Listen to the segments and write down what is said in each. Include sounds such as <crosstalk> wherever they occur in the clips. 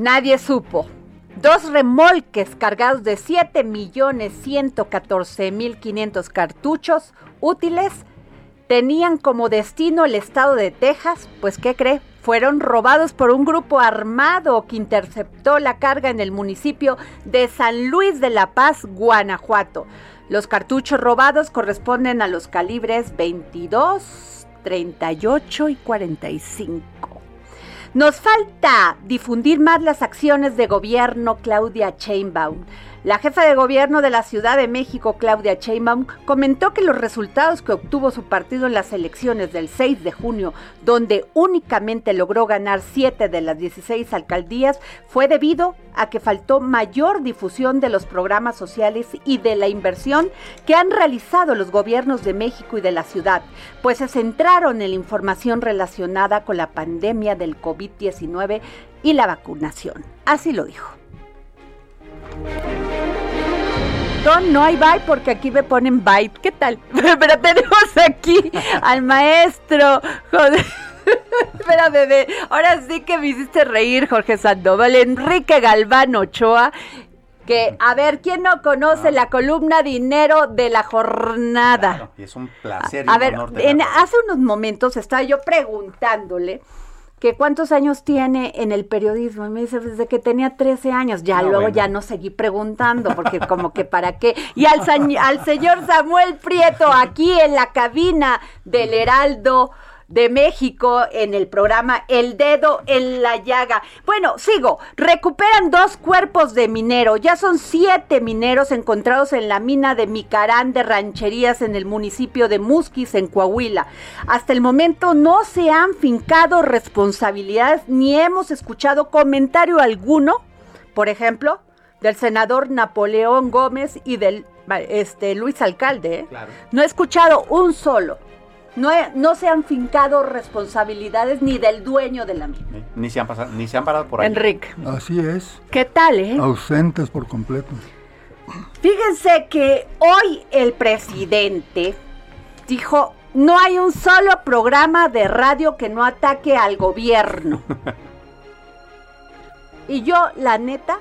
nadie supo. Dos remolques cargados de 7.114.500 cartuchos útiles tenían como destino el estado de Texas, pues ¿qué cree? Fueron robados por un grupo armado que interceptó la carga en el municipio de San Luis de la Paz, Guanajuato. Los cartuchos robados corresponden a los calibres 22, 38 y 45. Nos falta difundir más las acciones de gobierno Claudia Chainbaum. La jefa de gobierno de la Ciudad de México, Claudia Sheinbaum, comentó que los resultados que obtuvo su partido en las elecciones del 6 de junio, donde únicamente logró ganar 7 de las 16 alcaldías, fue debido a que faltó mayor difusión de los programas sociales y de la inversión que han realizado los gobiernos de México y de la ciudad, pues se centraron en la información relacionada con la pandemia del COVID-19 y la vacunación. Así lo dijo. Don, no hay bye porque aquí me ponen bye. ¿Qué tal? <laughs> Pero tenemos aquí al maestro. Joder. <laughs> Espera, bebé. Ahora sí que me hiciste reír, Jorge Sandoval. Enrique Galván Ochoa. Que, a ver, ¿quién no conoce la columna Dinero de la Jornada? Claro, y es un placer. A un ver, en- hace unos momentos estaba yo preguntándole que cuántos años tiene en el periodismo. Y me dice, desde que tenía 13 años. Ya luego bueno. ya no seguí preguntando, porque como que para qué. Y al, al señor Samuel Prieto aquí en la cabina del Heraldo de México en el programa El Dedo en la Llaga. Bueno, sigo. Recuperan dos cuerpos de minero. Ya son siete mineros encontrados en la mina de Micarán de Rancherías en el municipio de Musquis, en Coahuila. Hasta el momento no se han fincado responsabilidades ni hemos escuchado comentario alguno, por ejemplo, del senador Napoleón Gómez y del este, Luis Alcalde. ¿eh? Claro. No he escuchado un solo. No, he- no se han fincado responsabilidades ni del dueño de la mina. Ni, ni se han pasado, ni se han parado por ahí. Enrique, Así es, ¿qué tal, eh? ausentes por completo. Fíjense que hoy el presidente dijo, no hay un solo programa de radio que no ataque al gobierno. <laughs> y yo, la neta,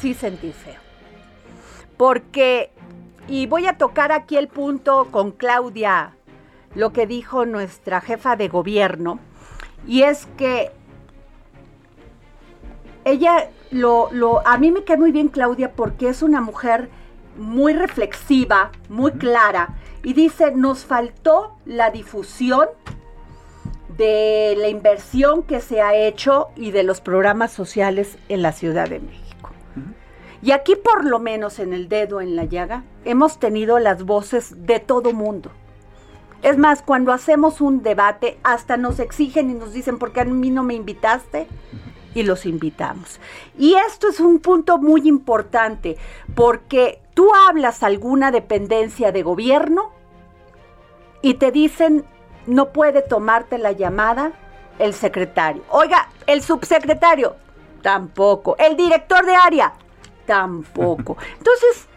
sí sentí feo. Porque, y voy a tocar aquí el punto con Claudia, lo que dijo nuestra jefa de gobierno, y es que ella lo, lo, a mí me cae muy bien Claudia porque es una mujer muy reflexiva, muy clara, y dice, nos faltó la difusión de la inversión que se ha hecho y de los programas sociales en la Ciudad de México. Y aquí por lo menos en el dedo en la llaga hemos tenido las voces de todo mundo. Es más, cuando hacemos un debate, hasta nos exigen y nos dicen, ¿por qué a mí no me invitaste? Y los invitamos. Y esto es un punto muy importante, porque tú hablas alguna dependencia de gobierno y te dicen, no puede tomarte la llamada el secretario. Oiga, el subsecretario, Tampoco. El director de área, tampoco. <laughs> Entonces,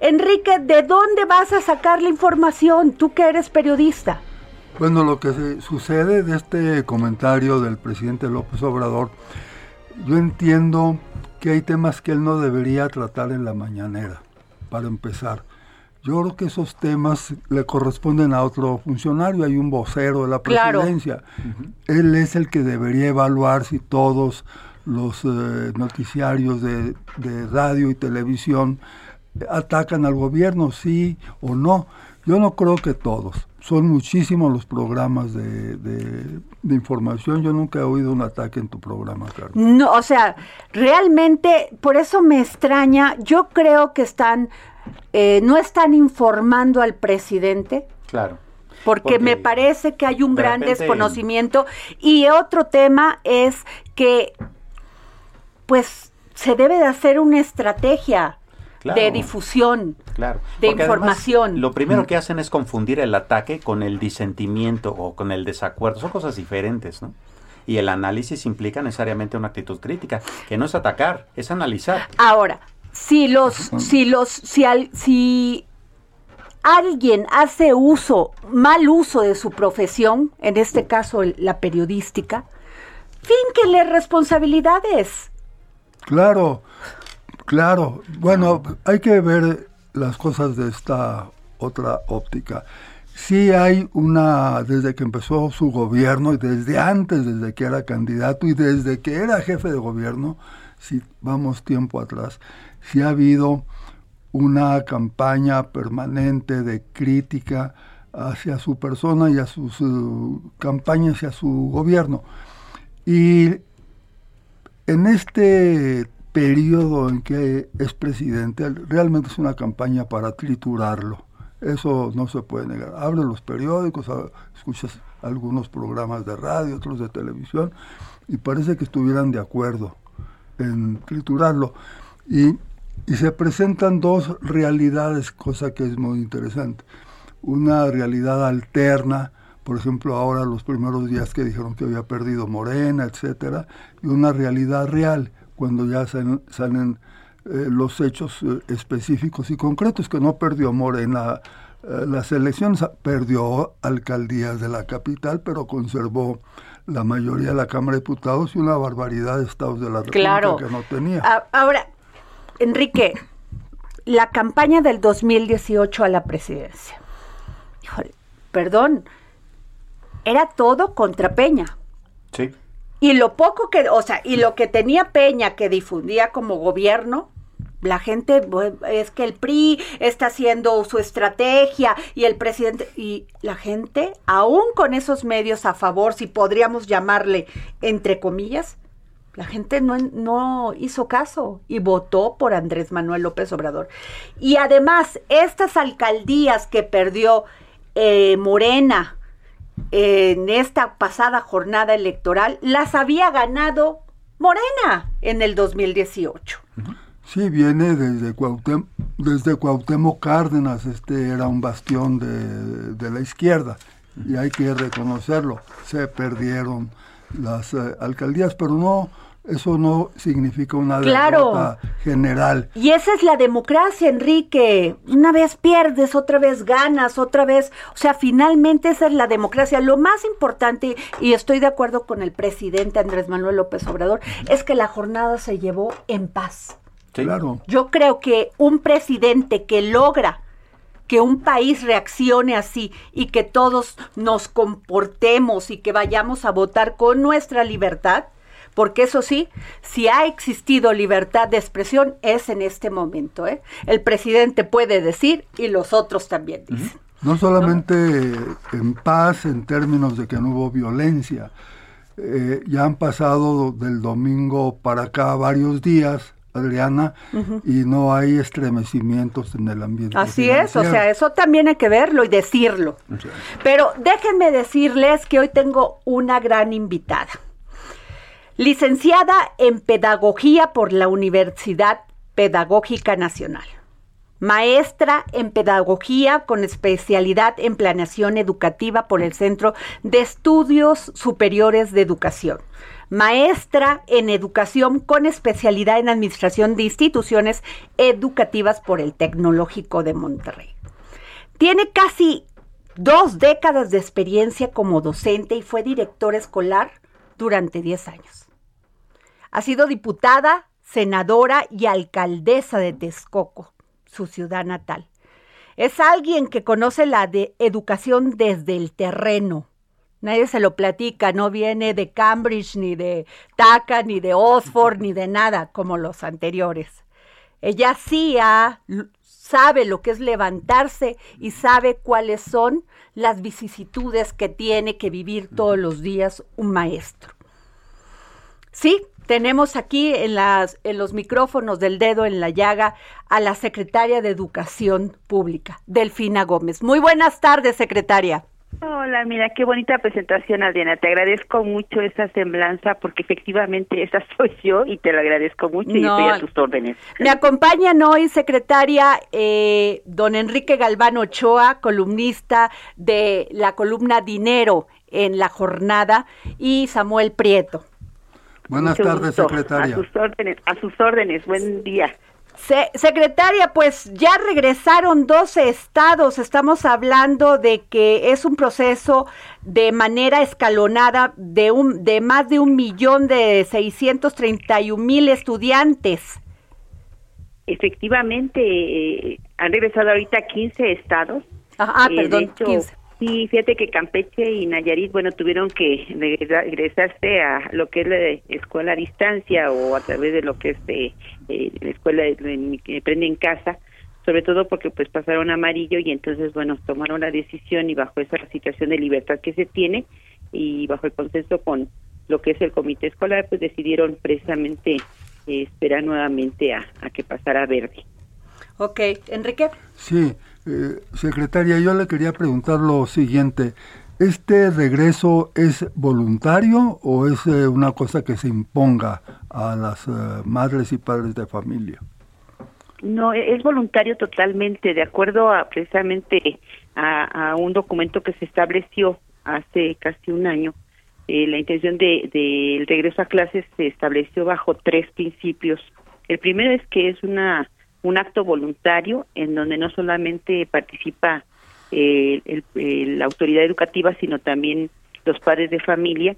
Enrique, ¿de dónde vas a sacar la información? Tú que eres periodista. Bueno, lo que sucede de este comentario del presidente López Obrador, yo entiendo que hay temas que él no debería tratar en la mañanera, para empezar. Yo creo que esos temas le corresponden a otro funcionario, hay un vocero de la Claro. presidencia. Él es el que debería evaluar si todos los eh, noticiarios de, de radio y televisión atacan al gobierno, sí o no. Yo no creo que todos. Son muchísimos los programas de, de- de información. Yo nunca he oído un ataque en tu programa, Carmen. No, o sea, realmente, por eso me extraña, yo creo que están, eh, no están informando al presidente, Claro. porque, Porque me parece que hay un de gran repente- desconocimiento. Y otro tema es que, pues, se debe de hacer una estrategia Claro. de difusión. Claro. de Porque además, información. lo primero que hacen es confundir el ataque con el disentimiento o con el desacuerdo. Son cosas diferentes, ¿no? Y el análisis implica necesariamente una actitud crítica, que no es atacar, es analizar. Ahora, si los, si los, si, al- si alguien hace uso, mal uso de su profesión, en este caso el- la periodística, fínquele responsabilidades. Claro, claro. Bueno, hay que ver las cosas de esta otra óptica. Sí hay una, desde que empezó su gobierno y desde antes, desde que era candidato y desde que era jefe de gobierno, si vamos tiempo atrás, sí ha habido una campaña permanente de crítica hacia su persona y a sus eh, campañas y a su gobierno. Y en este periodo en que es presidente, realmente es una campaña para triturarlo. Eso no se puede negar. Abre los periódicos, escuchas algunos programas de radio, otros de televisión, y parece que estuvieran de acuerdo en triturarlo. Y, y se presentan dos realidades, cosa que es muy interesante. Una realidad alterna, por ejemplo, ahora los primeros días que dijeron que había perdido Morena, etcétera, y una realidad real, cuando ya salen, salen, eh, los hechos eh, específicos y concretos, que no perdió Morena eh, las elecciones, perdió alcaldías de la capital, pero conservó la mayoría de la Cámara de Diputados y una barbaridad de estados de la República Claro. que no tenía. Ahora, Enrique, la campaña del 2018 a la presidencia. Híjole, perdón, era todo contra Peña. Sí. Y lo poco que, o sea, y lo que tenía Peña que difundía como gobierno, la gente, es que el PRI está haciendo su estrategia y el presidente, y la gente, aún con esos medios a favor, si podríamos llamarle entre comillas, la gente no, no hizo caso y votó por Andrés Manuel López Obrador. Y además, estas alcaldías que perdió eh, Morena, en esta pasada jornada electoral las había ganado Morena en el 2018. Sí, viene desde, Cuauhtem- desde Cuauhtémoc Cárdenas, este era un bastión de, de la izquierda, y hay que reconocerlo, se perdieron las eh, alcaldías, pero no, eso no significa una Claro. derrota general. Y esa es la democracia, Enrique. Una vez pierdes, otra vez ganas, otra vez, o sea, finalmente esa es la democracia. Lo más importante, y estoy de acuerdo con el presidente Andrés Manuel López Obrador, es que la jornada se llevó en paz. Sí. Claro. Yo creo que un presidente que logra que un país reaccione así y que todos nos comportemos y que vayamos a votar con nuestra libertad, porque eso sí, si ha existido libertad de expresión es en este momento. ¿eh? El presidente puede decir y los otros también dicen. No solamente en paz en términos de que no hubo violencia, eh, ya han pasado del domingo para acá varios días, Adriana, y no hay estremecimientos en el ambiente. Así es, o sea, eso también hay que verlo y decirlo. Pero déjenme decirles que hoy tengo una gran invitada. Licenciada en Pedagogía por la Universidad Pedagógica Nacional. Maestra en Pedagogía con especialidad en Planeación Educativa por el Centro de Estudios Superiores de Educación. maestra en educación con especialidad en administración de instituciones educativas por el Tecnológico de Monterrey. Tiene casi dos décadas de experiencia como docente y fue directora escolar durante 10 años. Ha sido diputada, senadora y alcaldesa de Texcoco, su ciudad natal. Es alguien que conoce la de educación desde el terreno. Nadie se lo platica, no viene de Cambridge, ni de TACA, ni de Oxford, ni de nada como los anteriores. Ella sí sabe lo que es levantarse y sabe cuáles son las vicisitudes que tiene que vivir todos los días un maestro. Sí, tenemos aquí en, las, en los micrófonos del dedo en la llaga a la secretaria de Educación Pública, Delfina Gómez. Muy buenas tardes, secretaria. Hola, mira, qué bonita presentación, Adriana. Te agradezco mucho esa semblanza porque efectivamente esa <laughs> soy yo y te lo agradezco mucho y estoy a tus órdenes. Me acompañan hoy, secretaria, eh, don Enrique Galván Ochoa, columnista de la columna Dinero en la jornada, y Samuel Prieto. Buenas tardes, secretaria. A sus órdenes, a sus órdenes, buen día. secretaria, pues ya regresaron 12 estados. Estamos hablando de que es un proceso de manera escalonada de, un, de más de un millón de 631 mil estudiantes. Efectivamente, eh, han regresado ahorita 15 estados. Ah, perdón, 15 Sí, fíjate que Campeche y Nayarit, bueno, tuvieron que regresarse a lo que es la escuela a distancia o a través de lo que es de, eh, la escuela que aprende en casa, sobre todo porque pues pasaron amarillo y entonces, bueno, tomaron la decisión y bajo esa situación de libertad que se tiene y bajo el consenso con lo que es el comité escolar, pues decidieron precisamente eh, esperar nuevamente a, a que pasara verde. Ok, Enrique. Sí, eh, secretaria, yo le quería preguntar lo siguiente. ¿Este regreso es voluntario o es eh, una cosa que se imponga a las eh, madres y padres de familia? No, e-, es voluntario totalmente, de acuerdo a precisamente a, un documento que se estableció hace casi un año. la intención del de, regreso a clases se estableció bajo tres principios. El primero es que es una un acto voluntario en donde no solamente participa eh, la autoridad educativa, sino también los padres de familia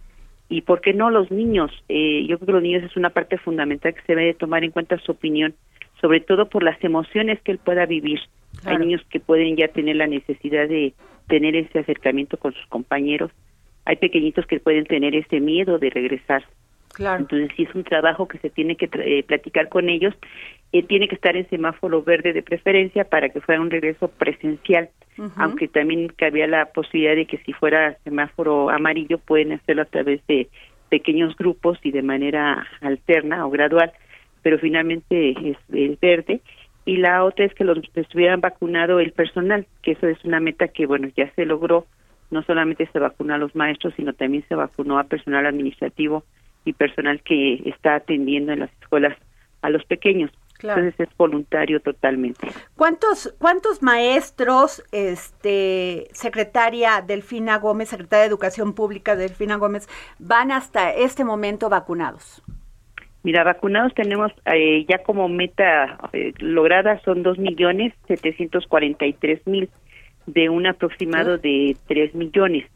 y, ¿por qué no, los niños? Eh, yo creo que los niños es una parte fundamental que se debe tomar en cuenta su opinión, sobre todo por las emociones que él pueda vivir. Hay niños que pueden ya tener la necesidad de tener ese acercamiento con sus compañeros. Hay pequeñitos que pueden tener ese miedo de regresar. Claro. Entonces sí es un trabajo que se tiene que eh, platicar con ellos eh, tiene que estar en semáforo verde de preferencia para que fuera un regreso presencial, aunque también cabía la posibilidad de que si fuera semáforo amarillo pueden hacerlo a través de pequeños grupos y de manera alterna o gradual, pero finalmente es, verde. Y la otra es que los estuvieran vacunado el personal, que eso es una meta que, bueno, ya se logró. No solamente se vacunó a los maestros, sino también se vacunó a personal administrativo y personal que está atendiendo en las escuelas a los pequeños. Entonces es voluntario totalmente. ¿Cuántos, cuántos maestros, este, secretaria Delfina Gómez, secretaria de Educación Pública Delfina Gómez, van hasta este momento vacunados? Mira, vacunados tenemos eh, ya como meta eh, lograda son dos millones setecientos cuarenta y tres mil de un aproximado de tres millones.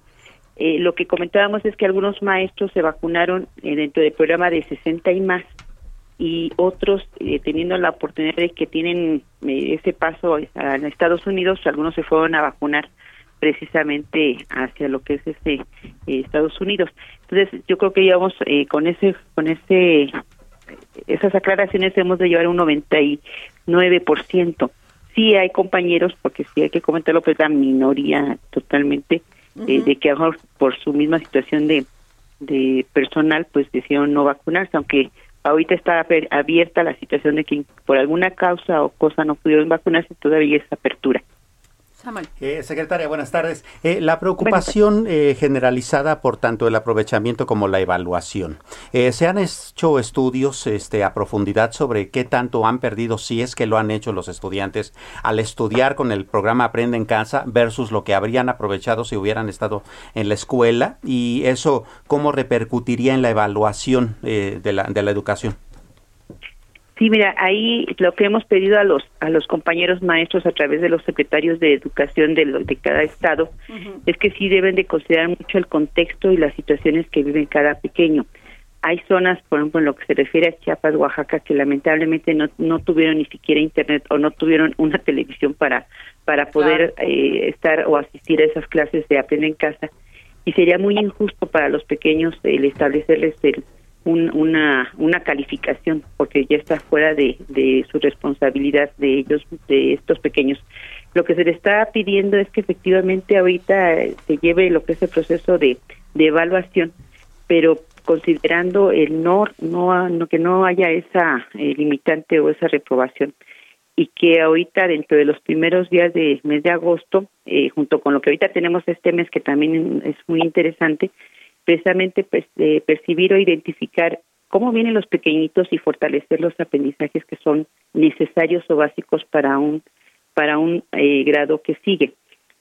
Eh, lo que comentábamos es que algunos maestros se vacunaron dentro del programa de 60 y más y otros eh, teniendo la oportunidad de que tienen eh, ese paso a, Estados Unidos, algunos se fueron a vacunar precisamente hacia lo que es este eh, Estados Unidos. Entonces, yo creo que llevamos con ese con ese esas aclaraciones hemos de llevar un 99%. Sí hay compañeros, porque sí hay que comentarlo, pues la minoría totalmente, de que por su misma situación de, de personal, pues decidieron no vacunarse, aunque Ahorita está abierta la situación de que por alguna causa o cosa no pudieron vacunarse, todavía es apertura. Eh, secretaria, buenas tardes. Eh, la preocupación eh, generalizada por tanto el aprovechamiento como la evaluación. ¿Se han hecho estudios este, a profundidad sobre qué tanto han perdido, si es que lo han hecho los estudiantes, al estudiar con el programa Aprende en Casa versus lo que habrían aprovechado si hubieran estado en la escuela? Y eso, ¿cómo repercutiría en la evaluación de, la, de la educación? Sí, mira, ahí lo que hemos pedido a los a los compañeros maestros a través de los secretarios de educación de, de cada estado es que sí deben de considerar mucho el contexto y las situaciones que viven cada pequeño. Hay zonas, por ejemplo, en lo que se refiere a Chiapas, Oaxaca, que lamentablemente no, no tuvieron ni siquiera internet o no tuvieron <laughs> una televisión para para poder eh, estar o asistir a esas clases de aprender en casa. Y sería muy injusto para los pequeños el establecerles el una, una calificación, porque ya está fuera de, de su responsabilidad de ellos, de estos pequeños. Lo que se le está pidiendo es que efectivamente ahorita se lleve lo que es el proceso de, de evaluación, pero considerando el no, no, no que no haya esa eh, limitante o esa reprobación y que ahorita dentro de los primeros días del mes de agosto, eh, junto con lo que ahorita tenemos este mes que también es muy interesante, precisamente pues, percibir o identificar cómo vienen los pequeñitos y fortalecer los aprendizajes que son necesarios o básicos para un para un eh, grado que sigue.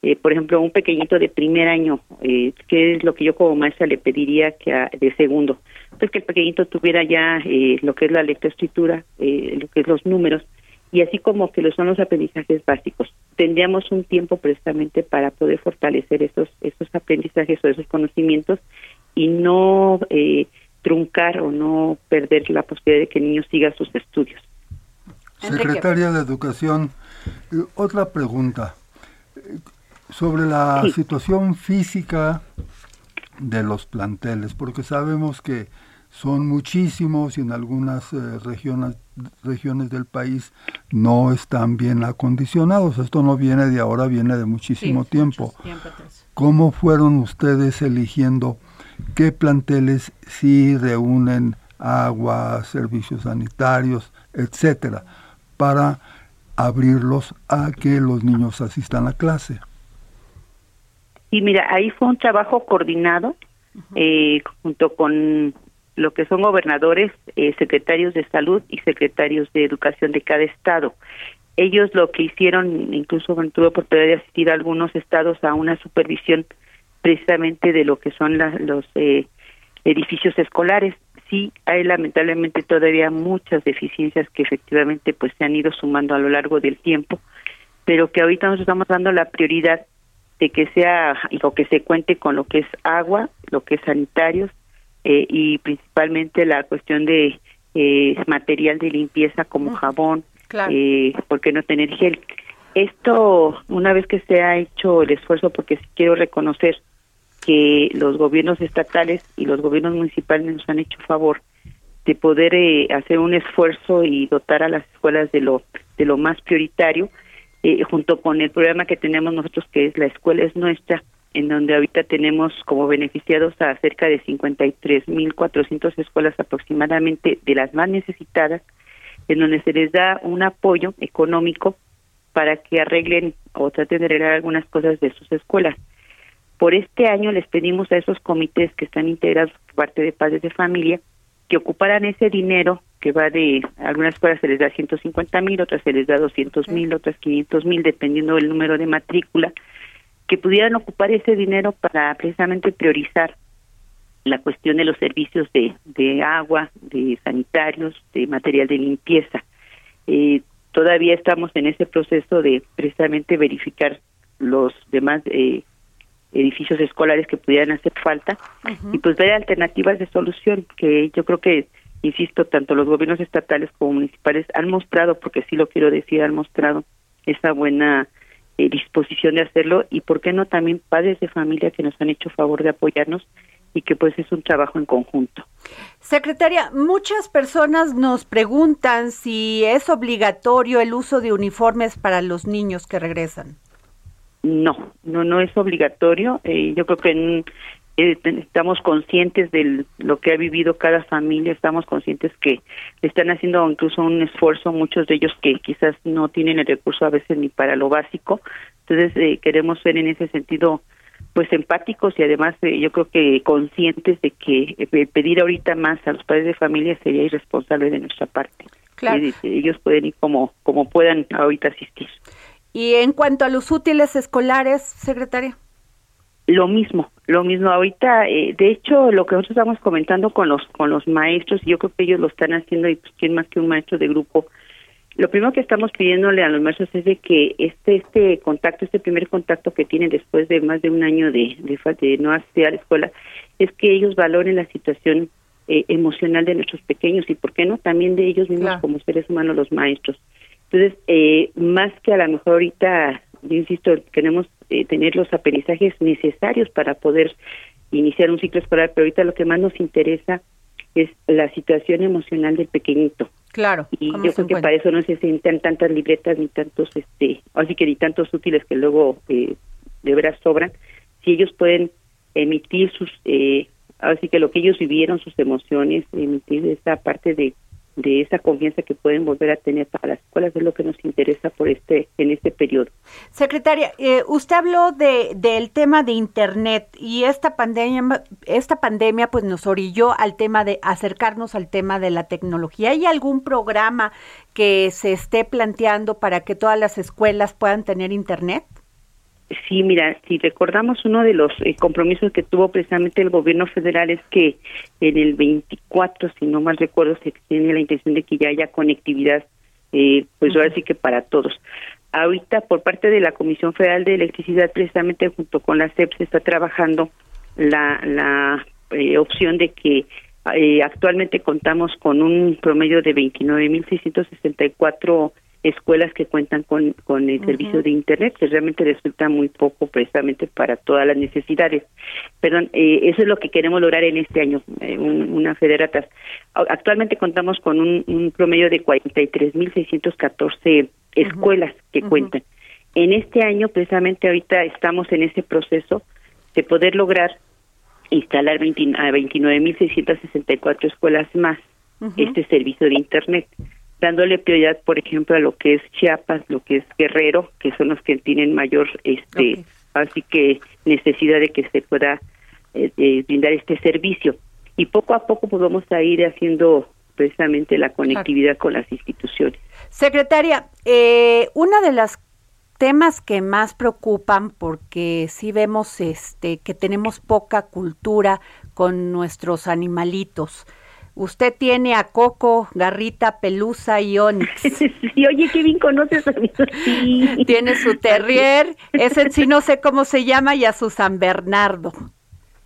Eh, por ejemplo, un pequeñito de primer año, eh, ¿qué es lo que yo como maestra le pediría que de segundo? Pues que el pequeñito tuviera ya eh, lo que es la lectoescritura, eh, lo que es los números, y así como que lo son los aprendizajes básicos. Tendríamos un tiempo precisamente para poder fortalecer esos, esos aprendizajes o esos conocimientos y no eh, truncar o no perder la posibilidad de que el niño siga sus estudios. Secretaria de Educación, eh, otra pregunta. Sobre la situación física de los planteles, porque sabemos que son muchísimos y en algunas regiones, regiones del país no están bien acondicionados. Esto no viene de ahora, viene de muchísimo tiempo. ¿Cómo fueron ustedes eligiendo qué planteles sí reúnen agua, servicios sanitarios, etcétera, para abrirlos a que los niños asistan a clase. Y mira, ahí fue un trabajo coordinado eh, junto con lo que son gobernadores, eh, secretarios de salud y secretarios de educación de cada estado. Ellos lo que hicieron, incluso tuve oportunidad de asistir a algunos estados a una supervisión precisamente de lo que son los eh, edificios escolares. Sí, hay lamentablemente todavía muchas deficiencias que efectivamente pues se han ido sumando a lo largo del tiempo, pero que ahorita nos estamos dando la prioridad de que sea o que se cuente con lo que es agua, lo que es sanitarios eh, y principalmente la cuestión de eh, material de limpieza como jabón, eh, ¿por qué no tener gel? Esto, una vez que se ha hecho el esfuerzo, porque quiero reconocer que los gobiernos estatales y los gobiernos municipales nos han hecho favor de poder eh, hacer un esfuerzo y dotar a las escuelas de lo de lo más prioritario eh, junto con el programa que tenemos nosotros que es la escuela es nuestra en donde ahorita tenemos como beneficiados a cerca de 53.400 escuelas aproximadamente de las más necesitadas en donde se les da un apoyo económico para que arreglen o traten de arreglar algunas cosas de sus escuelas. Por este año les pedimos a esos comités que están integrados por parte de padres de familia que ocuparan ese dinero que va de algunas escuelas se les da 150 mil, otras se les da 200 mil, otras 500 mil, dependiendo del número de matrícula, que pudieran ocupar ese dinero para precisamente priorizar la cuestión de los servicios de, de agua, de sanitarios, de material de limpieza. Eh, todavía estamos en ese proceso de precisamente verificar los demás eh, edificios escolares que pudieran hacer falta y pues ver alternativas de solución que yo creo que insisto tanto los gobiernos estatales como municipales han mostrado porque sí lo quiero decir han mostrado esa buena eh, disposición de hacerlo y por qué no también padres de familia que nos han hecho favor de apoyarnos y que pues es un trabajo en conjunto. Secretaria, muchas personas nos preguntan si es obligatorio el uso de uniformes para los niños que regresan. No, no, no es obligatorio. Eh, yo creo que eh, estamos conscientes de lo que ha vivido cada familia, estamos conscientes que están haciendo incluso un esfuerzo, muchos de ellos que quizás no tienen el recurso a veces ni para lo básico, Entonces eh, queremos ser en ese sentido pues empáticos y además eh, yo creo que conscientes de que eh, pedir ahorita más a los padres de familia sería irresponsable de nuestra parte. Claro. ellos pueden ir como como puedan ahorita asistir. Y en cuanto a los útiles escolares, secretaria. Lo mismo, lo mismo. Ahorita, eh, de hecho, lo que nosotros estamos comentando con los con los maestros, yo creo que ellos lo están haciendo y pues quién más que un maestro de grupo. Lo primero que estamos pidiéndole a los maestros es de que este este contacto, este primer contacto que tienen después de más de un año de de, de no asistir a la escuela, es que ellos valoren la situación eh, emocional de nuestros pequeños y, ¿por qué no?, también de ellos mismos Claro. como seres humanos, los maestros. Entonces, eh, más que a lo mejor ahorita, yo insisto, queremos eh, tener los aprendizajes necesarios para poder iniciar un ciclo escolar, pero ahorita lo que más nos interesa es la situación emocional del pequeñito. Claro. Y ¿cómo yo creo que para eso no se necesitan tantas libretas ni tantos, este, así que ni tantos útiles que luego eh, de veras sobran. Si ellos pueden emitir sus, eh, así que lo que ellos vivieron, sus emociones, emitir esa parte de, de esa confianza que pueden volver a tener para las escuelas es lo que nos interesa por este, en este periodo. Secretaria, eh, usted habló de del tema de internet y esta pandemia esta pandemia pues nos orilló al tema de acercarnos al tema de la tecnología. ¿Hay algún programa que se esté planteando para que todas las escuelas puedan tener internet? Sí, mira, si recordamos uno de los eh, compromisos que tuvo precisamente el gobierno federal es que en el 24, si no mal recuerdo, se tiene la intención de que ya haya conectividad, eh, pues ahora sí que para todos. Ahorita, por parte de la Comisión Federal de Electricidad, precisamente junto con la CEP, se está trabajando la, la eh, opción de que eh, actualmente contamos con un promedio de 29.664 escuelas que cuentan con, con el servicio de Internet, que realmente resulta muy poco precisamente para todas las necesidades. Perdón, eh, eso es lo que queremos lograr en este año, eh, un- una federatas. Actualmente contamos con un, un promedio de 43.614 escuelas que cuentan. En este año, precisamente ahorita estamos en ese proceso de poder lograr instalar 20 a 29.664 escuelas más este servicio de Internet, dándole prioridad, por ejemplo, a lo que es Chiapas, lo que es Guerrero, que son los que tienen mayor, este, así que necesidad de que se pueda eh, eh, brindar este servicio. Y poco a poco pues vamos a ir haciendo precisamente la conectividad con las instituciones. Secretaria, eh, una de las temas que más preocupan porque sí vemos este que tenemos poca cultura con nuestros animalitos. Usted tiene a Coco, Garrita, Pelusa y Onix. <laughs> sí, oye, qué bien conoces a mí. Sí. Tiene su terrier, ese sí no sé cómo se llama, y a su San Bernardo.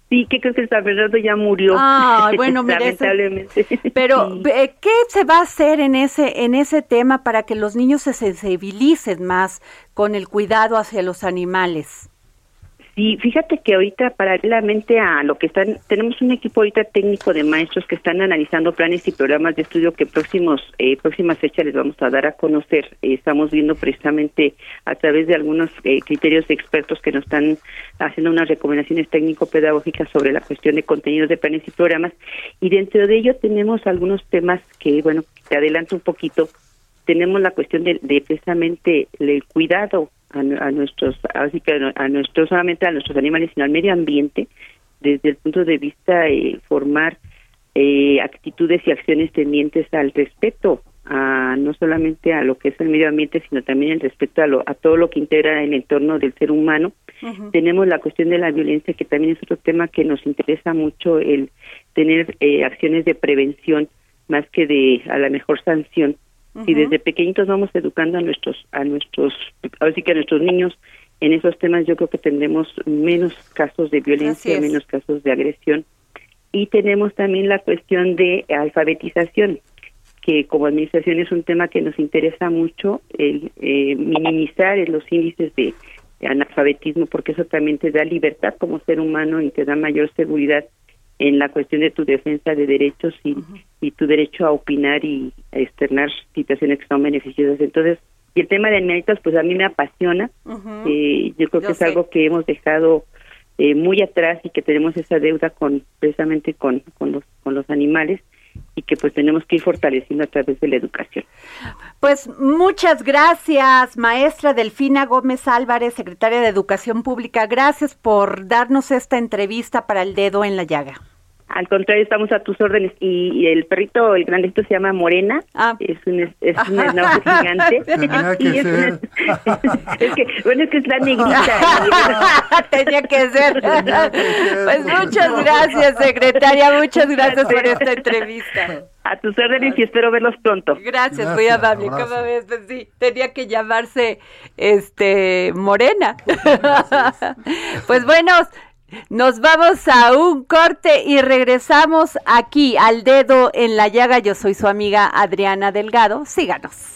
Sí, que creo que el San Bernardo ya murió. Ay, bueno, <laughs> mire, lamentablemente. Pero, Sí. eh, ¿qué se va a hacer en ese, en ese tema para que los niños se sensibilicen más con el cuidado hacia los animales? Sí, fíjate que ahorita paralelamente a lo que están, tenemos un equipo ahorita técnico de maestros que están analizando planes y programas de estudio que próximos, eh, próximas fechas les vamos a dar a conocer. Eh, estamos viendo precisamente a través de algunos eh, criterios de expertos que nos están haciendo unas recomendaciones técnico-pedagógicas sobre la cuestión de contenidos de planes y programas. Y dentro de ello tenemos algunos temas que, bueno, te adelanto un poquito. Tenemos la cuestión de, de precisamente el cuidado a, nu- a nuestros, así que a, nu- a nuestros, solamente a nuestros animales, sino al medio ambiente, desde el punto de vista eh, formar eh, actitudes y acciones tendientes al respeto, a no solamente a lo que es el medio ambiente, sino también el respeto a, lo, a todo lo que integra el entorno del ser humano. Tenemos la cuestión de la violencia, que también es otro tema que nos interesa mucho, el tener eh, acciones de prevención más que de a la mejor sanción. Si desde pequeñitos vamos educando a nuestros, a nuestros, así que a nuestros niños en esos temas, yo creo que tendremos menos casos de violencia, menos casos de agresión. Y tenemos también la cuestión de alfabetización, que como administración es un tema que nos interesa mucho, el eh, minimizar los índices de analfabetismo, porque eso también te da libertad como ser humano y te da mayor seguridad en la cuestión de tu defensa de derechos y, y tu derecho a opinar y a externar situaciones que son beneficiosas. Entonces, y el tema de animalitos, pues a mí me apasiona. Eh, yo creo Yo que es sé. algo que hemos dejado eh, muy atrás y que tenemos esa deuda con precisamente con, con los con los animales y que pues tenemos que ir fortaleciendo a través de la educación. Pues muchas gracias, maestra Delfina Gómez Álvarez, secretaria de Educación Pública. Gracias por darnos esta entrevista para el dedo en la llaga. Al contrario, estamos a tus órdenes. Y, el perrito, el grandito se llama Morena. Ah. Es un, es un gigante. <laughs> Tenía que Y es, ser. <laughs> es que, bueno, es que es la negrita. <laughs> Tenía que ser. Tenía que ser. Pues muchas gracias, secretaria. Muchas gracias por esta entrevista. a tus órdenes y espero verlos pronto. Gracias, muy amable. Cada vez, pues sí, tenía que llamarse este Morena. pues bueno, nos vamos a un corte y regresamos aquí al dedo en la llaga. Yo soy su amiga Adriana Delgado. Síganos.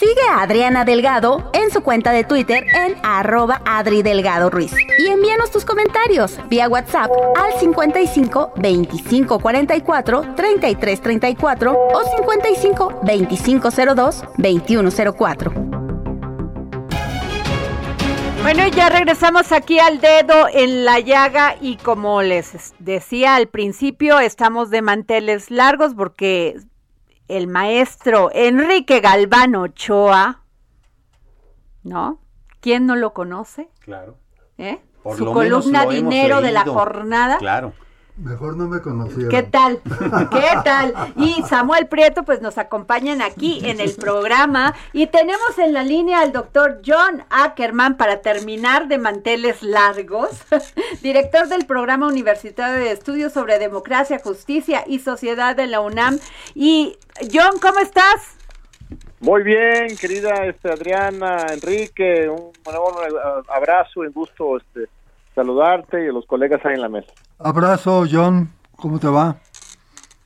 Sigue a Adriana Delgado en su cuenta de Twitter en arroba Adri Delgado Ruiz. Y envíanos tus comentarios vía WhatsApp al 55 25 44 33 34 o 55 25 02 21 04. Bueno, ya regresamos aquí al dedo en la llaga y como les decía al principio, estamos de manteles largos porque el maestro Enrique Galván Ochoa, ¿no? ¿Quién no lo conoce? Claro. ¿Eh? Por Su lo menos columna lo Dinero de la jornada. Claro. Mejor no me conocieron. ¿Qué tal? ¿Qué tal? Y Samuel Prieto, pues nos acompañan aquí en el programa. Y tenemos en la línea al doctor John Ackerman para terminar de manteles largos, <laughs> director del programa universitario de estudios sobre democracia, justicia y sociedad de la UNAM. Y John, ¿cómo estás? Muy bien, querida este, Adriana, Enrique, un, un abrazo y un gusto este, saludarte y a los colegas ahí en la mesa. Abrazo, John. ¿Cómo te va?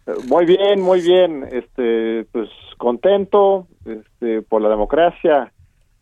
Eh, Muy bien, muy bien, este, pues contento este, por la democracia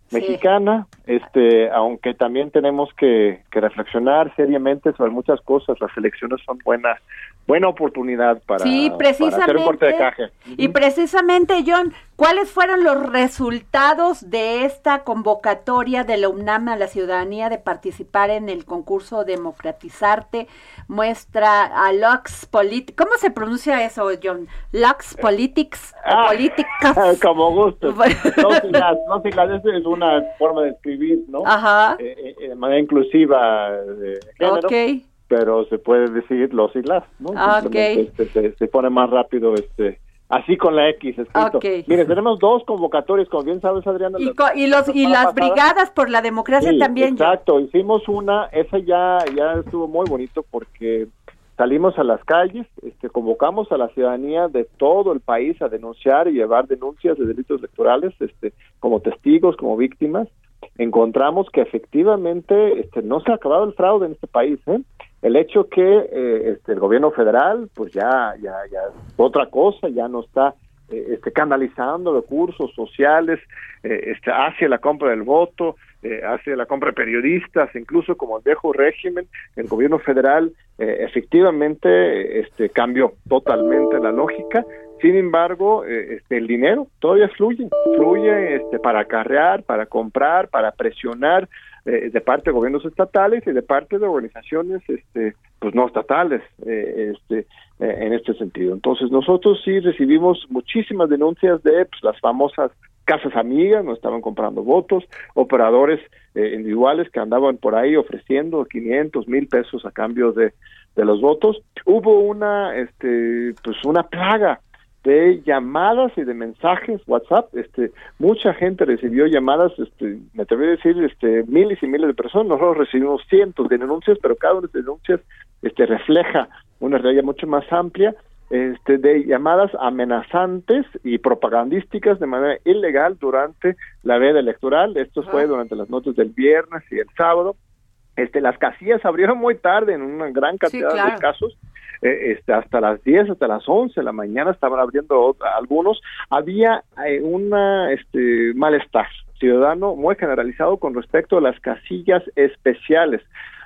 Sí. mexicana, este, aunque también tenemos que, que reflexionar seriamente sobre muchas cosas. Las elecciones son buena, buena oportunidad para, sí, para hacer un corte de caje. Y precisamente, John, ¿cuáles fueron los resultados de esta convocatoria de la UNAM a la ciudadanía de participar en el concurso Democratizarte? Muestra a Lux Politics. ¿Cómo se pronuncia eso, John? Lux Politics Ah, Políticas. <laughs> como gusto. <laughs> No siglas, no siglas, es una forma de escribir, ¿no? Ajá. Eh, eh, eh, de manera inclusiva de género, Ok. pero se puede decir los y las, ¿no? Ah, Simplemente, este, se, se pone más rápido, este, así con la X escrito. Ok. Mire, tenemos dos convocatorias, como bien sabes, Adriana. Y, la- co- y los y las pasada. brigadas por la democracia Sí, también. Exacto, hicimos una, esa ya, ya estuvo muy bonito porque salimos a las calles, este, convocamos a la ciudadanía de todo el país a denunciar y llevar denuncias de delitos electorales, este, como testigos, como víctimas. Encontramos que efectivamente este, no se ha acabado el fraude en este país. ¿eh? El hecho que eh, este, el gobierno federal, pues ya, ya, ya otra cosa, ya no está eh, este, canalizando recursos sociales eh, este, hacia la compra del voto, eh, hacia la compra de periodistas, incluso como el viejo régimen, el gobierno federal eh, efectivamente este, cambió totalmente la lógica. Sin embargo, eh, este, el dinero todavía fluye, fluye este, para acarrear, para comprar, para presionar eh, de parte de gobiernos estatales y de parte de organizaciones este, pues no estatales este en este sentido entonces nosotros sí recibimos muchísimas denuncias de pues, las famosas casas amigas, no estaban comprando votos, operadores individuales que andaban por ahí ofreciendo 500 mil pesos a cambio de, de los votos. Hubo una, este, pues una plaga de llamadas y de mensajes WhatsApp, este, mucha gente recibió llamadas, este, me atrevo a decir, este, miles y miles de personas, nosotros recibimos cientos de denuncias, pero cada una de las denuncias, este, refleja una realidad mucho más amplia, este, de llamadas amenazantes y propagandísticas de manera ilegal durante la veda electoral, esto fue durante las noches del viernes y el sábado, este, las casillas abrieron muy tarde en una gran cantidad de casos, eh, este, hasta las 10, hasta las 11 de la mañana estaban abriendo algunos. Había eh, una este, malestar ciudadano muy generalizado con respecto a las casillas especiales.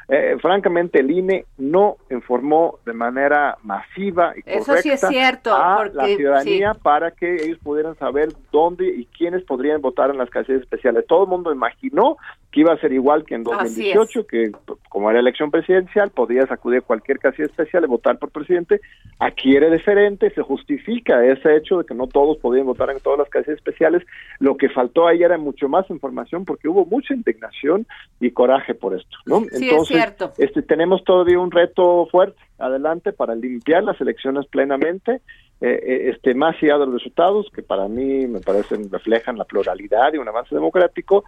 Eh, francamente el INE no informó de manera masiva y correcta a la ciudadanía para que ellos pudieran saber dónde y quiénes podrían votar en las casillas especiales. Todo el mundo imaginó que iba a ser igual que en 2018, que como era elección presidencial, podías acudir a cualquier casilla especial y votar por presidente. Aquí era diferente, se justifica ese hecho de que no todos podían votar en todas las casillas especiales. Lo que faltó ahí era mucho más información porque hubo mucha indignación y coraje por esto, ¿no? Entonces, este, tenemos todavía un reto fuerte adelante para limpiar las elecciones plenamente, eh, eh, este, más allá de los resultados, que para mí me parecen, reflejan la pluralidad y un avance democrático,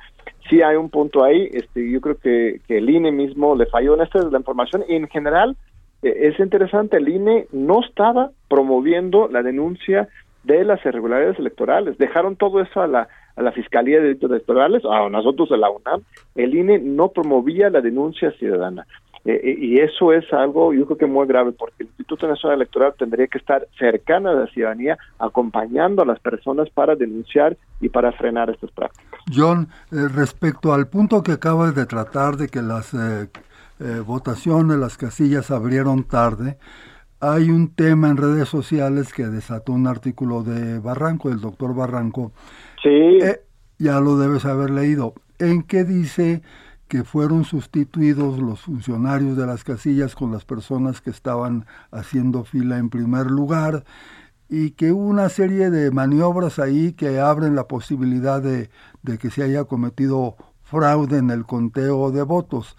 sí hay un punto ahí, este, yo creo que, que el INE mismo le falló en esta de la información y en general eh, es interesante, el INE no estaba promoviendo la denuncia de las irregularidades electorales, dejaron todo eso a la a la Fiscalía de Delitos Electorales, a nosotros a la UNAM, el INE no promovía la denuncia ciudadana. Eh, eh, y eso es algo, yo creo que muy grave, porque el Instituto Nacional Electoral tendría que estar cercano a la ciudadanía, acompañando a las personas para denunciar y para frenar estas prácticas. John, eh, respecto al punto que acabas de tratar de que las votaciones, las casillas abrieron tarde, hay un tema en redes sociales que desató un artículo de Barranco, del doctor Barranco, Sí. Eh, ya lo debes haber leído. En qué dice que fueron sustituidos los funcionarios de las casillas con las personas que estaban haciendo fila en primer lugar y que hubo una serie de maniobras ahí que abren la posibilidad de, que se haya cometido fraude en el conteo de votos.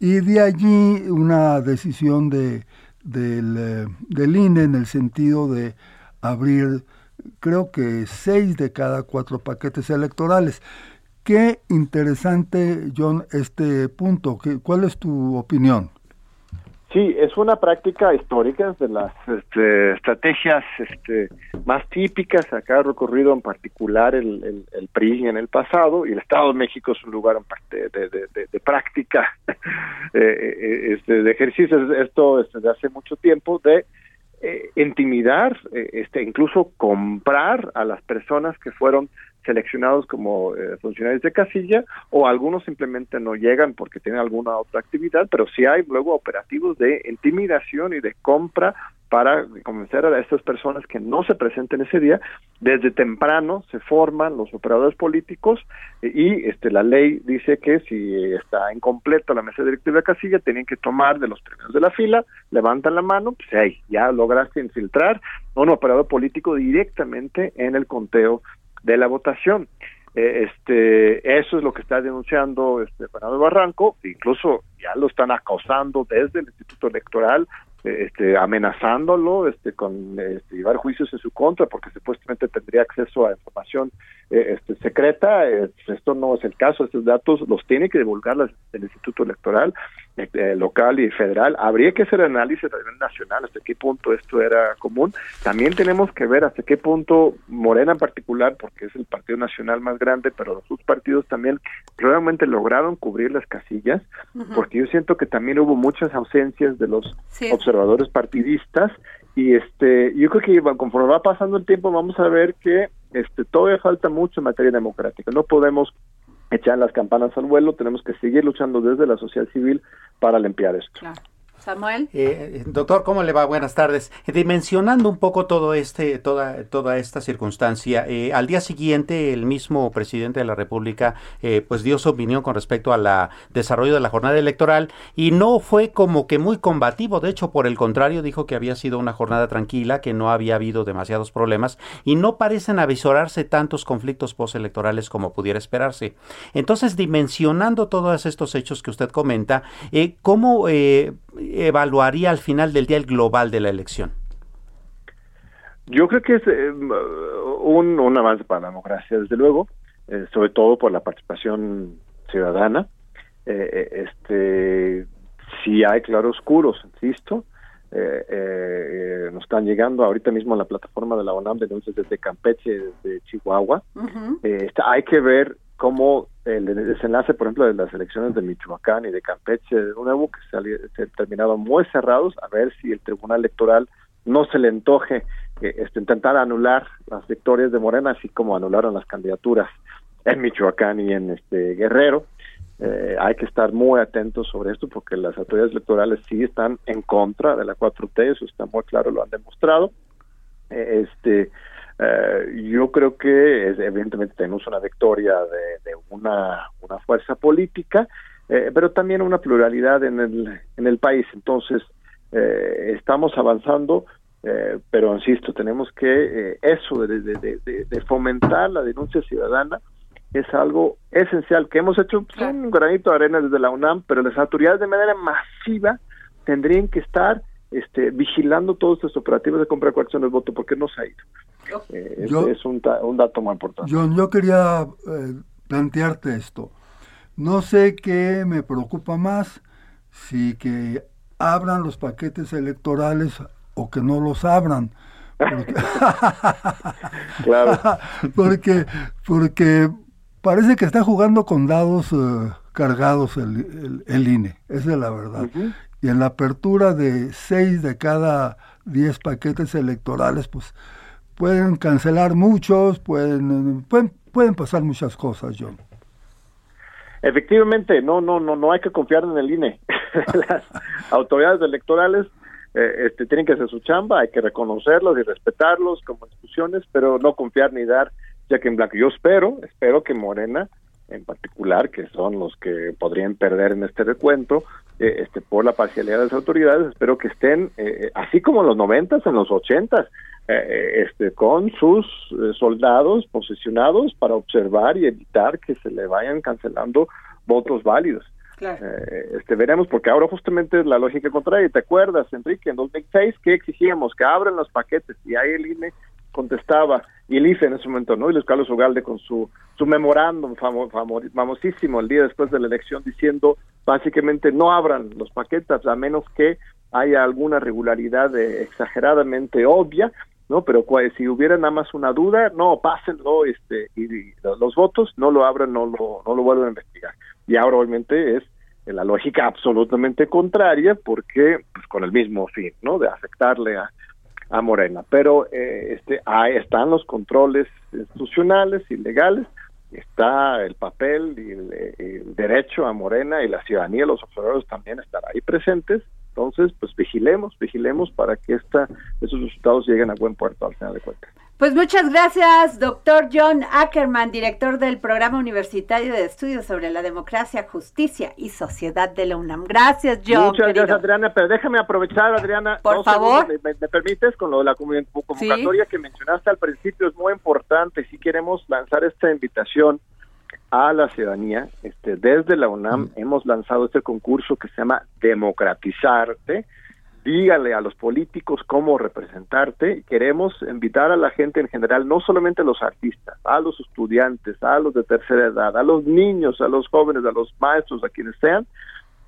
Y de allí una decisión de, del, eh, del INE en el sentido de abrir creo que seis de cada cuatro paquetes electorales. Qué interesante, John, este punto. ¿Cuál es tu opinión? Sí, es una práctica histórica de las este, estrategias este, más típicas. Acá ha recorrido en particular el, PRI en el pasado y el Estado de México es un lugar de, de, práctica, <laughs> eh, eh, este, de ejercicios. Esto desde hace mucho tiempo de eh, intimidar, eh, este, incluso comprar a las personas que fueron seleccionados como eh, funcionarios de casilla o algunos simplemente no llegan porque tienen alguna otra actividad, pero sí hay luego operativos de intimidación y de compra para convencer a estas personas que no se presenten ese día. Desde temprano se forman los operadores políticos y este la ley dice que si está incompleta la mesa directiva de casilla, tienen que tomar de los primeros de la fila, levantan la mano, pues hey, ya lograste infiltrar un operador político directamente en el conteo de la votación. Eh, este, eso es lo que está denunciando este Fernando Barranco, incluso ya lo están acosando desde el Instituto Electoral este, amenazándolo este, con este, llevar juicios en su contra porque supuestamente tendría acceso a información eh, este, secreta. Eh, esto no es el caso, estos datos los tiene que divulgar el Instituto Electoral eh, local y federal. Habría que hacer análisis a nivel nacional hasta qué punto esto era común. También tenemos que ver hasta qué punto Morena en particular, porque es el partido nacional más grande, pero los sus partidos también realmente lograron cubrir las casillas, porque yo siento que también hubo muchas ausencias de los observadores partidistas y este yo creo que conforme va pasando el tiempo vamos a ver que este todavía falta mucho en materia democrática no podemos echar las campanas al vuelo tenemos que seguir luchando desde la sociedad civil para limpiar esto Samuel. Eh, doctor, ¿cómo le va? Buenas tardes. Dimensionando un poco todo este, toda, toda esta circunstancia, eh, al día siguiente el mismo presidente de la República eh, pues dio su opinión con respecto al desarrollo de la jornada electoral y no fue como que muy combativo, de hecho por el contrario dijo que había sido una jornada tranquila, que no había habido demasiados problemas y no parecen avisorarse tantos conflictos postelectorales como pudiera esperarse. Entonces, dimensionando todos estos hechos que usted comenta, ¿cómo evaluaría al final del día el global de la elección? Yo creo que es eh, un, un, avance para la democracia, desde luego, eh, sobre todo por la participación ciudadana. Eh, este, si hay claroscuros, insisto, nos están llegando ahorita mismo a la plataforma de la ONAM denuncias desde Campeche, desde Chihuahua. hay que ver cómo el desenlace, por ejemplo, de las elecciones de Michoacán y de Campeche de nuevo, que se, se terminaron muy cerrados, a ver si el Tribunal Electoral no se le antoje eh, este, intentar anular las victorias de Morena, así como anularon las candidaturas en Michoacán y en este Guerrero. Eh, hay que estar muy atentos sobre esto porque las autoridades electorales sí están en contra de la 4T, eso está muy claro, lo han demostrado. Eh, este eh, yo creo que evidentemente tenemos una victoria de, una, una, fuerza política, eh, pero también una pluralidad en el, en el país. Entonces, eh, estamos avanzando, pero insisto, tenemos que eso de, de, fomentar la denuncia ciudadana es algo esencial que hemos hecho pues, un granito de arena desde la UNAM, pero las autoridades de manera masiva tendrían que estar este, vigilando todos estos operativos de compra de coacción del voto porque no se ha ido. Eh, es, un, dato muy importante. John, yo quería eh, plantearte esto. No sé qué me preocupa más, si que abran los paquetes electorales o que no los abran. Porque, <laughs> claro. <laughs> porque, porque parece que está jugando con dados eh, cargados el, el, INE, esa es la verdad. Y en la apertura de seis de cada diez paquetes electorales, pues pueden cancelar muchos, pueden, pueden, pasar muchas cosas, John. Efectivamente, no, no, no, no hay que confiar en el INE. <laughs> Las autoridades electorales eh, este, tienen que hacer su chamba, hay que reconocerlos y respetarlos como instituciones, pero no confiar ni dar ya que en blanco. Yo espero, espero que Morena en particular, que son los que podrían perder en este recuento, eh, este, por la parcialidad de las autoridades, espero que estén, eh, así como en los noventas, en los ochentas, eh, este, con sus soldados posicionados para observar y evitar que se le vayan cancelando votos válidos. este veremos porque ahora justamente la lógica contraria. ¿Te acuerdas, Enrique, en 2006 que exigíamos que abran los paquetes y ahí el INE contestaba y el en ese momento, ¿no? Y Luis Carlos Ugalde con su, su memorándum famosísimo el día después de la elección diciendo básicamente no abran los paquetes a menos que haya alguna regularidad exageradamente obvia, ¿no? Pero si hubiera nada más una duda, no, pásenlo, este, y, los, votos no lo abran, no lo, no lo vuelven a investigar. Y ahora obviamente es la lógica absolutamente contraria porque pues, con el mismo fin, ¿no? De afectarle a, a Morena. Pero eh, este, ahí están los controles institucionales y legales, está el papel y el, derecho a Morena y la ciudadanía, los observadores también estarán ahí presentes. Entonces, pues vigilemos, vigilemos para que esta, esos resultados lleguen a buen puerto al final de cuentas. Pues muchas gracias, doctor John Ackerman, director del Programa Universitario de Estudios sobre la Democracia, Justicia y Sociedad de la UNAM. Gracias, John. Muchas gracias, Adriana, pero déjame aprovechar, Adriana. Por favor. me, permites con lo de la convocatoria que mencionaste al principio? Es muy importante. Si queremos lanzar esta invitación a la ciudadanía, este, desde la UNAM mm. hemos lanzado este concurso que se llama Democratizarte dígale a los políticos cómo representarte. Queremos invitar a la gente en general, no solamente a los artistas, a los estudiantes, a los de tercera edad, a los niños, a los jóvenes, a los maestros, a quienes sean,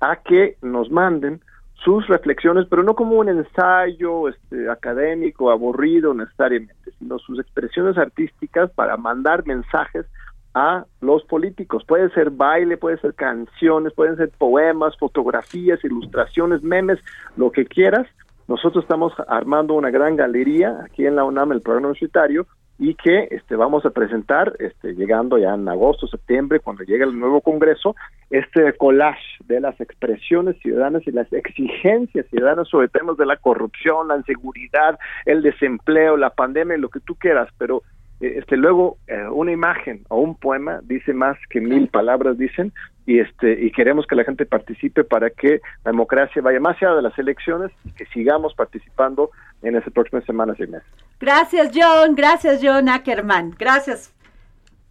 a que nos manden sus reflexiones, pero no como un ensayo este, académico aburrido necesariamente, sino sus expresiones artísticas para mandar mensajes a los políticos. Puede ser baile, puede ser canciones, pueden ser poemas, fotografías, ilustraciones, memes, lo que quieras. Nosotros estamos armando una gran galería aquí en la UNAM, el programa universitario, y que este vamos a presentar este llegando ya en agosto septiembre cuando llegue el nuevo Congreso este collage de las expresiones ciudadanas y las exigencias ciudadanas sobre temas de la corrupción la inseguridad el desempleo la pandemia lo que tú quieras pero este luego eh, una imagen o un poema dice más que mil palabras dicen y este y queremos que la gente participe para que la democracia vaya más allá de las elecciones y que sigamos participando en esas próximas semanas y meses. Gracias John, gracias John Ackerman, gracias.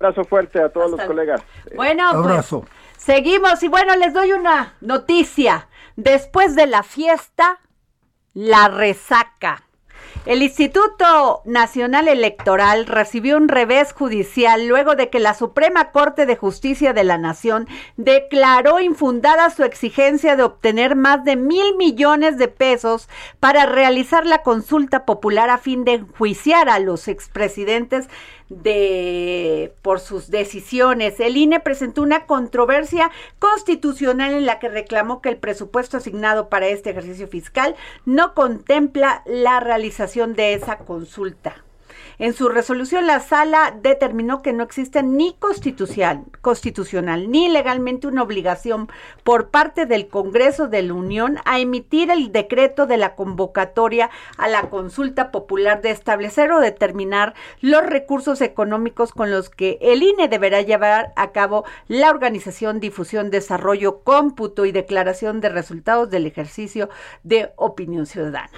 Abrazo fuerte a todos los colegas. Bueno, pues, seguimos y bueno, les doy una noticia. Después de la fiesta, la resaca. El Instituto Nacional Electoral recibió un revés judicial luego de que la Suprema Corte de Justicia de la Nación declaró infundada su exigencia de obtener más de mil millones de pesos para realizar la consulta popular a fin de enjuiciar a los expresidentes de por sus decisiones. El INE presentó una controversia constitucional en la que reclamó que el presupuesto asignado para este ejercicio fiscal no contempla la realización de esa consulta. En su resolución, la sala determinó que no existe ni constitucional, constitucional ni legalmente una obligación por parte del Congreso de la Unión a emitir el decreto de la convocatoria a la consulta popular de establecer o determinar los recursos económicos con los que el INE deberá llevar a cabo la organización, difusión, desarrollo, cómputo y declaración de resultados del ejercicio de opinión ciudadana.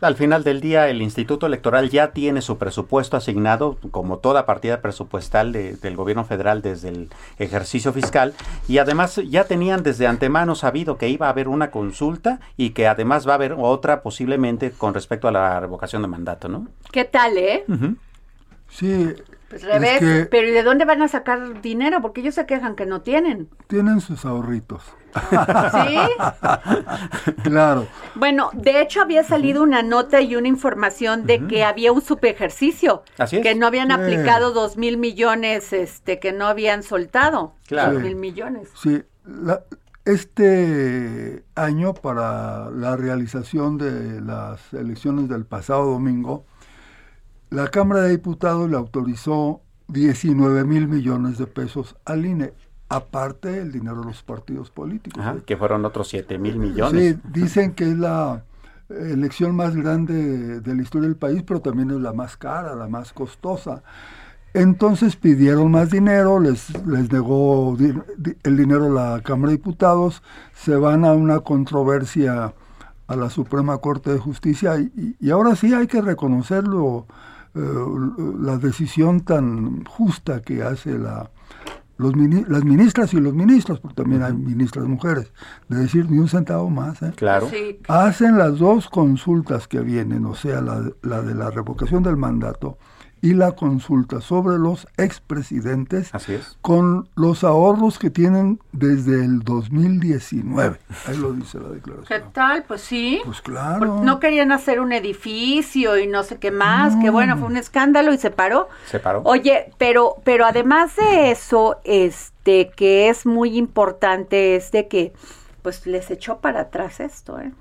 Al final del día, el Instituto Electoral ya tiene su presupuesto asignado, como toda partida presupuestal del gobierno federal desde el ejercicio fiscal, y además ya tenían desde antemano sabido que iba a haber una consulta y que además va a haber otra posiblemente con respecto a la revocación de mandato, ¿no? ¿Qué tal, eh? Sí, pues revés, pero ¿y de dónde van a sacar dinero? Porque ellos se quejan que no tienen. Tienen sus ahorritos. ¿Sí? <laughs> claro. Bueno, de hecho había salido una nota y una información de que había un subejercicio. Así Que no habían aplicado dos mil millones, este, que no habían soltado. Claro. Dos mil millones. Sí, este año para la realización de las elecciones del pasado domingo, la Cámara de Diputados le autorizó 19 mil millones de pesos al INE, aparte del dinero de los partidos políticos. que fueron otros 7 mil millones. Sí, dicen que es la elección más grande de la historia del país, pero también es la más cara, la más costosa. Entonces pidieron más dinero, les, les negó el dinero la Cámara de Diputados, se van a una controversia a la Suprema Corte de Justicia y, y ahora sí hay que reconocerlo la decisión tan justa que hace la, los las ministras y los ministros, porque también hay ministras mujeres, de decir ni un centavo más. ¿eh? Claro. Hacen las dos consultas que vienen, o sea, la, la de la revocación del mandato y la consulta sobre los expresidentes Así es. con los ahorros que tienen desde el 2019. Ahí lo dice la declaración. ¿Qué tal? Pues sí. Pues claro. no querían hacer un edificio y no sé qué más, que bueno, fue un escándalo y se paró. Se paró. Oye, pero pero además de eso, este que es muy importante es de que pues les echó para atrás esto, ¿eh?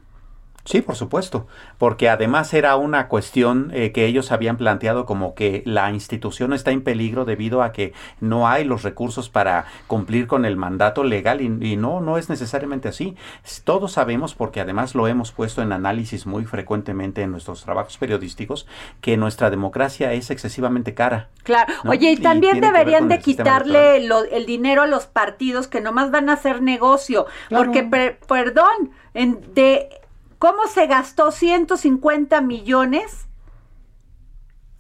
Sí, por supuesto, porque además era una cuestión eh, que ellos habían planteado como que la institución está en peligro debido a que no hay los recursos para cumplir con el mandato legal y, no, no es necesariamente así. Todos sabemos, porque además lo hemos puesto en análisis muy frecuentemente en nuestros trabajos periodísticos, que nuestra democracia es excesivamente cara. Claro, oye, y también deberían de quitarle el dinero a los partidos que nomás van a hacer negocio, porque, perdón, en, de ¿Cómo se gastó 150 millones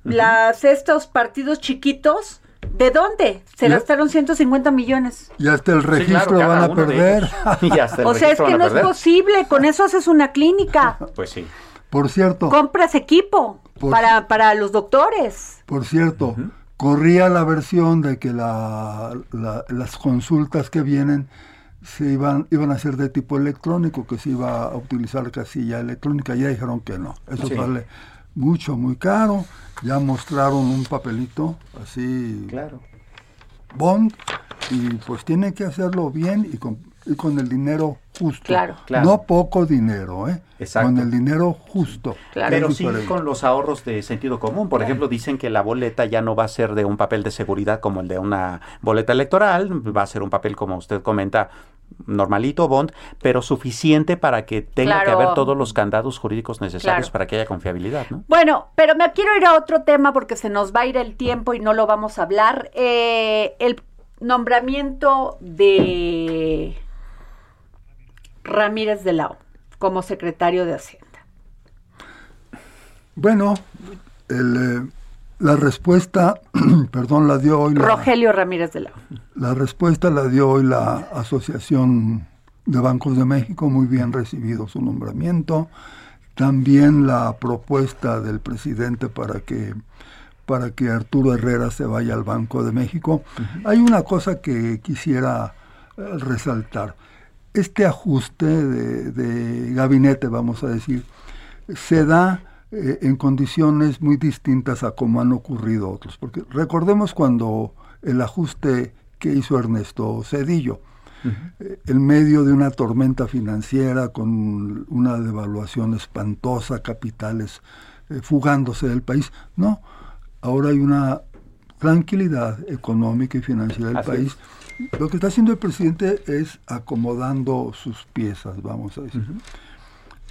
las estos partidos chiquitos? ¿De dónde? Se gastaron 150 millones. Y hasta el registro van a perder. <laughs> o sea, es que no es posible. Con eso haces una clínica. <laughs> Pues sí. Por cierto. Compras equipo para, para los doctores. Por cierto, corría la versión de que la, las consultas que vienen se iban, iban a ser de tipo electrónico, que se iba a utilizar casilla electrónica, ya dijeron que no, eso vale mucho, muy caro, ya mostraron un papelito así, claro. bond, y pues tienen que hacerlo bien y con y con el dinero justo. Claro. Claro. No poco dinero, ¿eh? Exacto. Con el dinero justo. Claro. Pero sí con los ahorros de sentido común. Por ejemplo, dicen que la boleta ya no va a ser de un papel de seguridad como el de una boleta electoral, va a ser un papel, como usted comenta, normalito, bond, pero suficiente para que tenga que haber todos los candados jurídicos necesarios Claro. para que haya confiabilidad, ¿no? Bueno, pero me quiero ir a otro tema porque se nos va a ir el tiempo y no lo vamos a hablar. Eh, el nombramiento de Ramírez de Lao como secretario de Hacienda. Bueno, el, eh, la respuesta, <clears throat> perdón, la dio hoy la, Rogelio Ramírez de Lao. la respuesta la dio hoy la Asociación de Bancos de México, muy bien recibido su nombramiento. También la propuesta del presidente para que para que Arturo Herrera se vaya al Banco de México. Hay una cosa que quisiera eh, resaltar. Este ajuste de, de gabinete, vamos a decir, se da eh, en condiciones muy distintas a como han ocurrido otros. Porque recordemos cuando el ajuste que hizo Ernesto Cedillo, eh, en medio de una tormenta financiera con una devaluación espantosa, capitales eh, fugándose del país. No, ahora hay una tranquilidad económica y financiera del Así país. Lo que está haciendo el presidente es acomodando sus piezas, vamos a decir.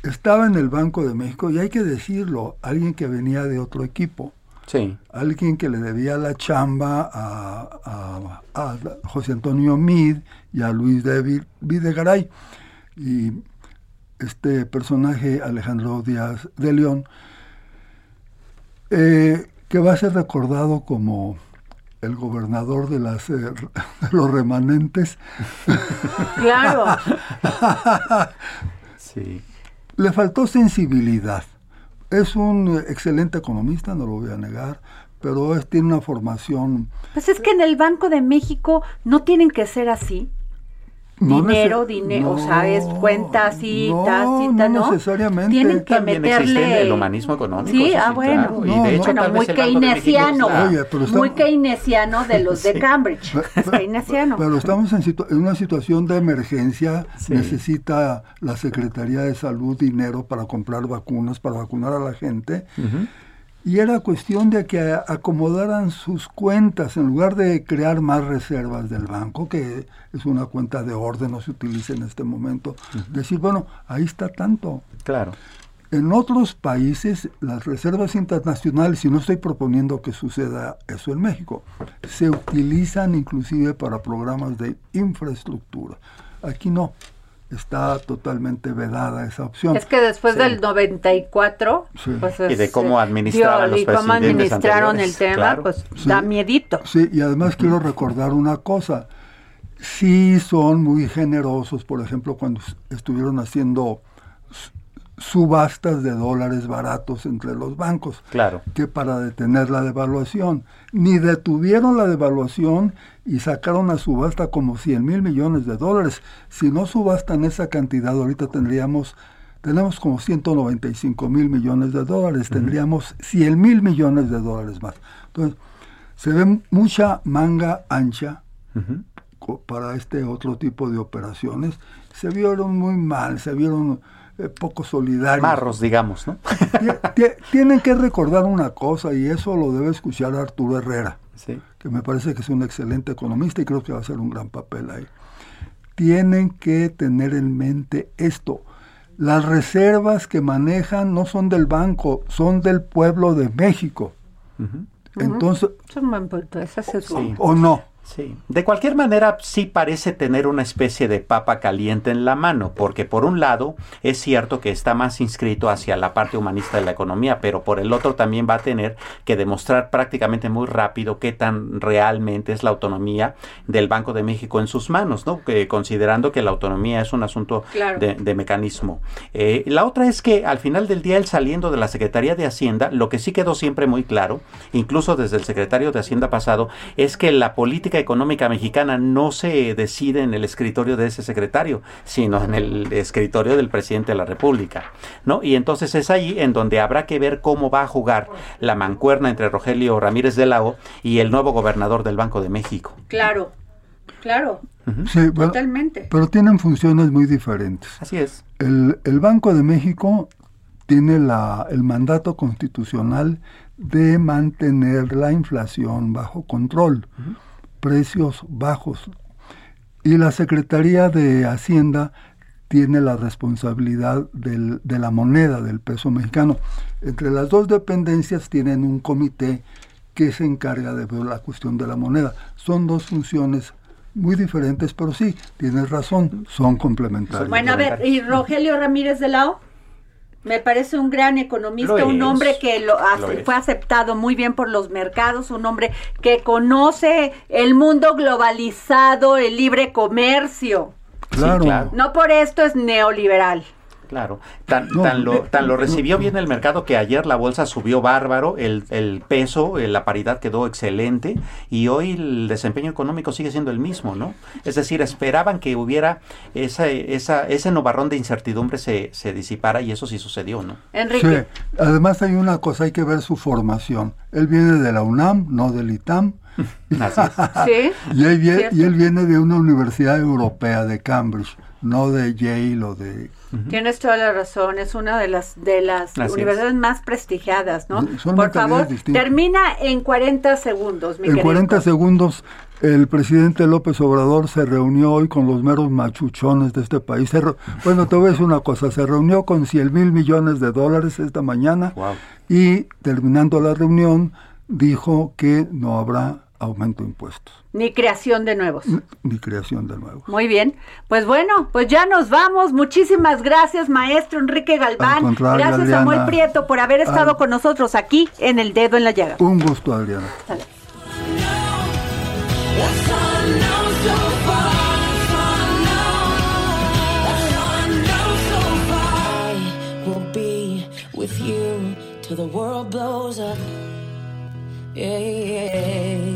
Estaba en el Banco de México, y hay que decirlo, alguien que venía de otro equipo, Sí. alguien que le debía la chamba a, a- a José Antonio Mid y a Luis David Videgaray. Y este personaje, Alejandro Díaz de León, eh, que va a ser recordado como el gobernador de, las, eh, <laughs> de los remanentes, Claro. <laughs> Sí. Le faltó sensibilidad. Es un eh, excelente economista, no lo voy a negar, pero es, tiene una formación Pues es que en el Banco de México no tienen que ser así. No dinero, dinero, o sea, es cuenta, cita, no, cita, no ¿no? necesariamente. Tienen que También meterle... existe el humanismo económico. Sí, ah, bueno. claro. Y No, de no. hecho, Bueno, tal muy vez keynesiano, Oye, pero está- muy keynesiano de los de Sí. Cambridge. keynesiano. <laughs> Pero estamos en, situ- en una situación de emergencia. Sí. Necesita la Secretaría de Salud dinero para comprar vacunas, para vacunar a la gente. Y era cuestión de que acomodaran sus cuentas en lugar de crear más reservas del banco, que es una cuenta de orden, no se utiliza en este momento. Decir, bueno, ahí está tanto. Claro. En otros países, las reservas internacionales, y no estoy proponiendo que suceda eso en México, se utilizan inclusive para programas de infraestructura. Aquí no, está totalmente vedada esa opción. Es que después Sí. del 94, Sí. pues Y de cómo eh, administraban dio- los y cómo presidentes administraron el tema, claro. pues Sí. da miedito. Sí, y además quiero recordar una cosa. Sí son muy generosos, por ejemplo, cuando estuvieron haciendo subastas de dólares baratos entre los bancos. Claro. que para detener la devaluación. Ni detuvieron la devaluación y sacaron a subasta como 100 mil millones de dólares. Si no subastan esa cantidad, ahorita tendríamos, tenemos como 195 mil millones de dólares, tendríamos 100 mil millones de dólares más. Entonces, se ve mucha manga ancha para este otro tipo de operaciones. Se vieron muy mal, se vieron eh, poco solidarios. Marros, digamos, ¿no? Tie- tie- Tienen que recordar una cosa y eso lo debe escuchar Arturo Herrera, Sí. que me parece que es un excelente economista y creo que va a hacer un gran papel ahí. Tienen que tener en mente esto. Las reservas que manejan no son del banco, son del pueblo de México. Entonces, Sí. un- o no. Sí. De cualquier manera, sí parece tener una especie de papa caliente en la mano, porque por un lado es cierto que está más inscrito hacia la parte humanista de la economía, pero por el otro también va a tener que demostrar prácticamente muy rápido qué tan realmente es la autonomía del Banco de México en sus manos, ¿no? Que, considerando que la autonomía es un asunto Claro. de, de mecanismo. Eh, la otra es que al final del día, él saliendo de la Secretaría de Hacienda, lo que sí quedó siempre muy claro, incluso desde el secretario de Hacienda pasado, es que la política económica mexicana no se decide en el escritorio de ese secretario, sino en el escritorio del presidente de la República, ¿no? Y entonces es ahí en donde habrá que ver cómo va a jugar la mancuerna entre Rogelio Ramírez de la O y el nuevo gobernador del Banco de México. Claro. claro. Sí, bueno, Totalmente. pero tienen funciones muy diferentes. Así es. El, el Banco de México tiene la, el mandato constitucional de mantener la inflación bajo control, precios bajos. Y la Secretaría de Hacienda tiene la responsabilidad del- de la moneda, del peso mexicano. Entre las dos dependencias tienen un comité que se encarga de ver la cuestión de la moneda. Son dos funciones muy diferentes, pero sí, tienes razón, son complementarias. Bueno, a ver, ¿y Rogelio Ramírez de Lao? Me parece un gran economista, Lo un es, hombre que lo, es. fue aceptado muy bien por los mercados, un hombre que conoce el mundo globalizado, el libre comercio. Claro. claro. No por esto es neoliberal. Claro, tan, No, tan, lo, tan lo recibió bien el mercado que ayer la bolsa subió bárbaro, el, el peso, eh, la paridad quedó excelente y hoy el desempeño económico sigue siendo el mismo, ¿no? Es decir, esperaban que hubiera esa, esa, ese novarrón de incertidumbre se, se disipara y eso sí sucedió, ¿no? Enrique. Sí, además hay una cosa, hay que ver su formación. Él viene de la UNAM, no del ITAM. <laughs> Así es. Sí. Él, y él viene de una universidad europea, de Cambridge, no de Yale o de... Tienes toda la razón, es una de las de las Así universidades más prestigiadas, ¿no? Son Por favor, distintas. termina en 40 segundos, mi En querido 40 Coco. segundos, el presidente López Obrador se reunió hoy con los meros machuchones de este país. Se re- bueno, te voy a decir una cosa, se reunió con 100 mil millones de dólares esta mañana Wow. y terminando la reunión dijo que no habrá aumento de impuestos Ni creación de nuevos. ni creación de nuevos. Muy bien. Pues bueno, pues ya nos vamos. Muchísimas gracias, maestro Enrique Galván. Gracias, Adriana. Samuel Prieto, por haber estado Al- con nosotros aquí en El Dedo en la Llaga. Un gusto, Adriana. I will be with you till the world blows up. Yes.